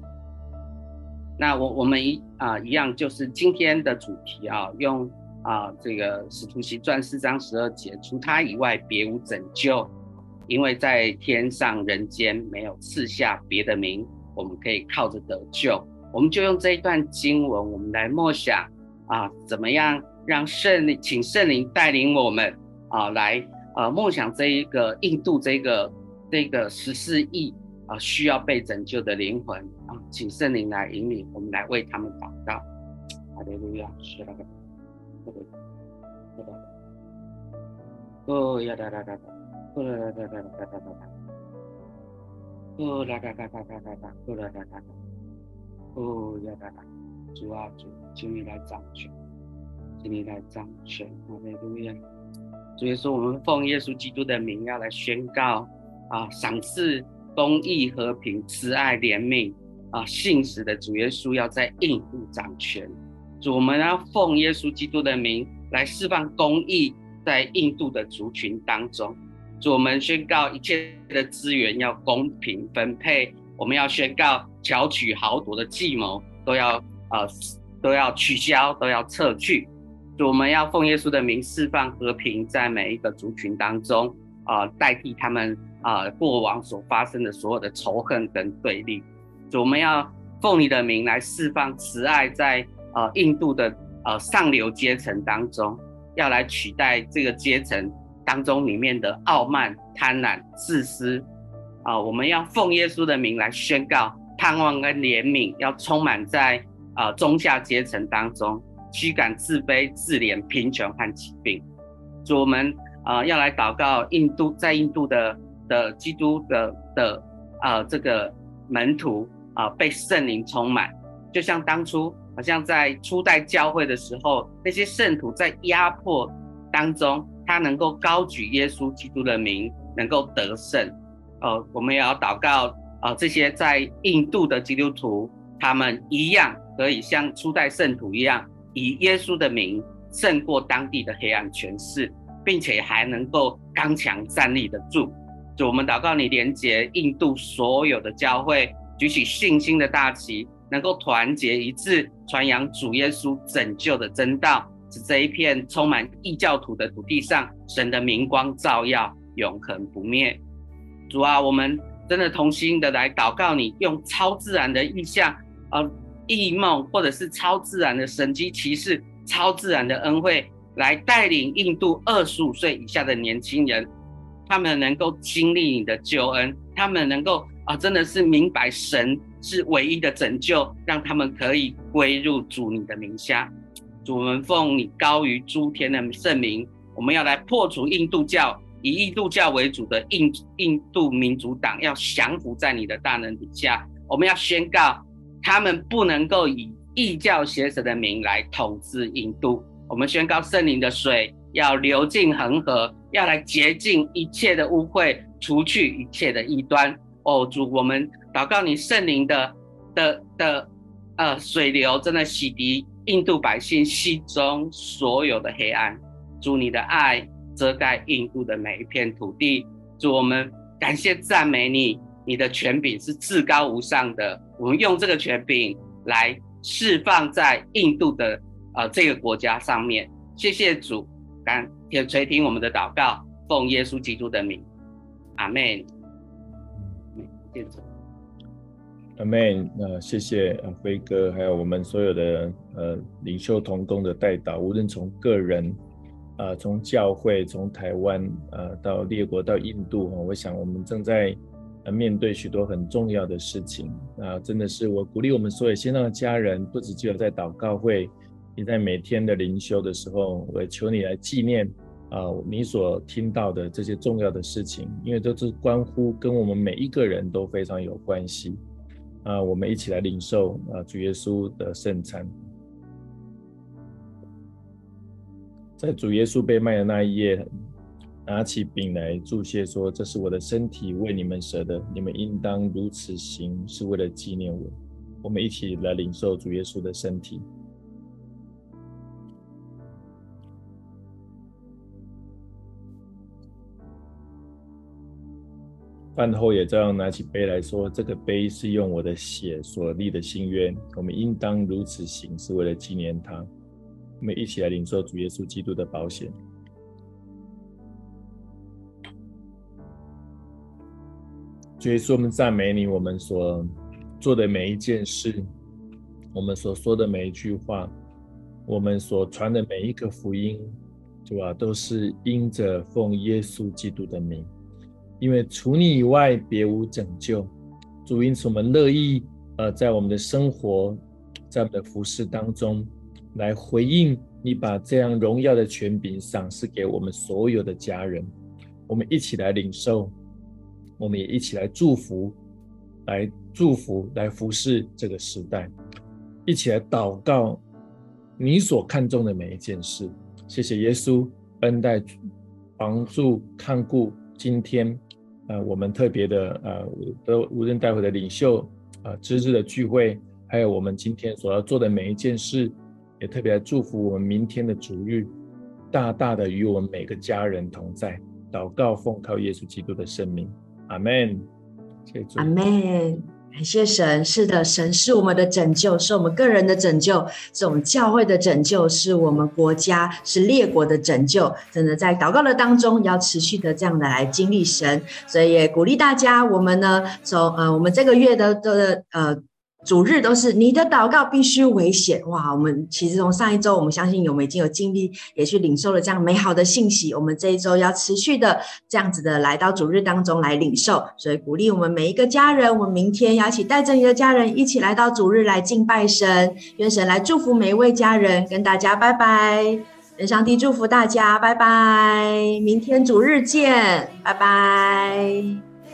那我我们一啊、一样就是今天的主题啊，用啊、这个使徒行传四章十二节，除他以外别无拯救，因为在天上人间没有赐下别的名，我们可以靠着得救。我们就用这一段经文，我们来默想啊，怎么样让圣灵，请圣灵带领我们。啊，来，呃，梦想这一个印度这个这个十四亿啊需要被拯救的灵魂啊，请圣灵来引领我们来为他们祷告。哈利路亚，是那个，对对对对。哦呀哒哒哒哒，哦啦哒哒哒哒哒哒哒，哦啦哒哒哒哒哒哒，哦哒哒哒，哦呀哒哒，主啊主，请你来掌权，请你来掌权，哈利路亚。所以说，我们奉耶稣基督的名要来宣告啊，赏赐公义、和平、慈爱、怜悯啊，信实的主耶稣要在印度掌权。主，我们要奉耶稣基督的名来释放公义在印度的族群当中。主，我们宣告一切的资源要公平分配。我们要宣告巧取豪夺的计谋都要呃都要取消，都要撤去。我们要奉耶稣的名释放和平，在每一个族群当中，啊、呃，代替他们啊、呃、过往所发生的所有的仇恨跟对立。我们要奉你的名来释放慈爱在，在呃印度的呃上流阶层当中，要来取代这个阶层当中里面的傲慢、贪婪、自私。啊、我们要奉耶稣的名来宣告盼望跟怜悯，要充满在啊、呃、中下阶层当中。驱赶自卑、自怜、贫穷和疾病。主，我们啊、要来祷告印度，在印度的的基督的的啊、这个门徒啊被圣灵充满，就像当初好像在初代教会的时候，那些圣徒在压迫当中，他能够高举耶稣基督的名，能够得胜。哦，我们也要祷告啊，这些在印度的基督徒，他们一样可以像初代圣徒一样，以耶稣的名胜过当地的黑暗权势，并且还能够刚强站立得住。就我们祷告你，连接印度所有的教会，举起信心的大旗，能够团结一致，传扬主耶稣拯救的真道，使这一片充满异教徒的土地上，神的明光照耀，永恒不灭。主啊，我们真的同心的来祷告你，用超自然的意象、呃异梦，或者是超自然的神迹奇事、超自然的恩惠，来带领印度二十五岁以下的年轻人，他们能够经历你的救恩，他们能够啊、真的是明白神是唯一的拯救，让他们可以归入主你的名下。主，我们奉你高于诸天的圣名，我们要来破除印度教。以印度教为主的印印度民主党要降服在你的大能底下，我们要宣告，他们不能够以异教邪神的名来统治印度。我们宣告圣灵的水要流进恒河，要来洁净一切的污秽，除去一切的异端。哦，主，我们祷告你圣灵的的的呃水流，真的洗涤印度百姓心中所有的黑暗。主，你的爱。遮盖印度的每一片土地，主，我们感谢赞美你，你的权柄是至高无上的。我们用这个权柄来释放在印度的呃这个国家上面。谢谢主，感也垂听我们的祷告，奉耶稣基督的名，阿门。谢谢，阿门。那谢谢辉哥，还有我们所有的呃领袖同工的代祷，无论从个人。啊、从教会，从台湾，呃，到列国，到印度，我想我们正在面对许多很重要的事情。啊、真的是我鼓励我们所有线上的家人，不只只有在祷告会，也在每天的灵修的时候，我也求你来纪念啊、你所听到的这些重要的事情，因为都是关乎跟我们每一个人都非常有关系。啊、我们一起来领受啊、主耶稣的圣餐。在主耶稣被卖的那一夜，拿起饼来祝谢，说：“这是我的身体，为你们舍的，你们应当如此行，是为了纪念我。”我们一起来领受主耶稣的身体。饭后也照样拿起杯来说：“这个杯是用我的血所立的新约，我们应当如此行，是为了纪念他。”我们一起来领受主耶稣基督的保险。耶稣，我们赞美你，我们所做的每一件事，我们所说的每一句话，我们所传的每一个福音，主啊，都是因着奉耶稣基督的名，因为除你以外别无拯救。主，因此我们乐意呃，在我们的生活，在我们的服事当中。来回应你，把这样荣耀的权柄赏赐给我们所有的家人，我们一起来领受，我们也一起来祝福，来祝福，来服侍这个时代，一起来祷告你所看重的每一件事。谢谢耶稣恩待、帮助、看顾。今天，呃，我们特别的，呃，都无论待会的领袖，啊、呃，知识的聚会，还有我们今天所要做的每一件事。也特别来祝福我们明天的主日，大大的与我们每个家人同在。祷告奉靠耶稣基督的圣名，阿门。谢谢主。阿门。感谢神，是的，神是我们的拯救，是我们个人的拯救，是我们教会的拯救，是我们国家、是列国的拯救。真的在祷告的当中，要持续的这样的来经历神。所以也鼓励大家，我们呢，从呃，我们这个月的的呃。主日都是你的祷告必须危险哇！我们其实从上一周，我们相信我们已经有经历，也去领受了这样美好的信息。我们这一周要持续的这样子的来到主日当中来领受，所以鼓励我们每一个家人，我们明天要一起带着你的家人一起来到主日来敬拜神，愿神来祝福每一位家人，跟大家拜拜，愿上帝祝福大家，拜拜，明天主日见，拜拜。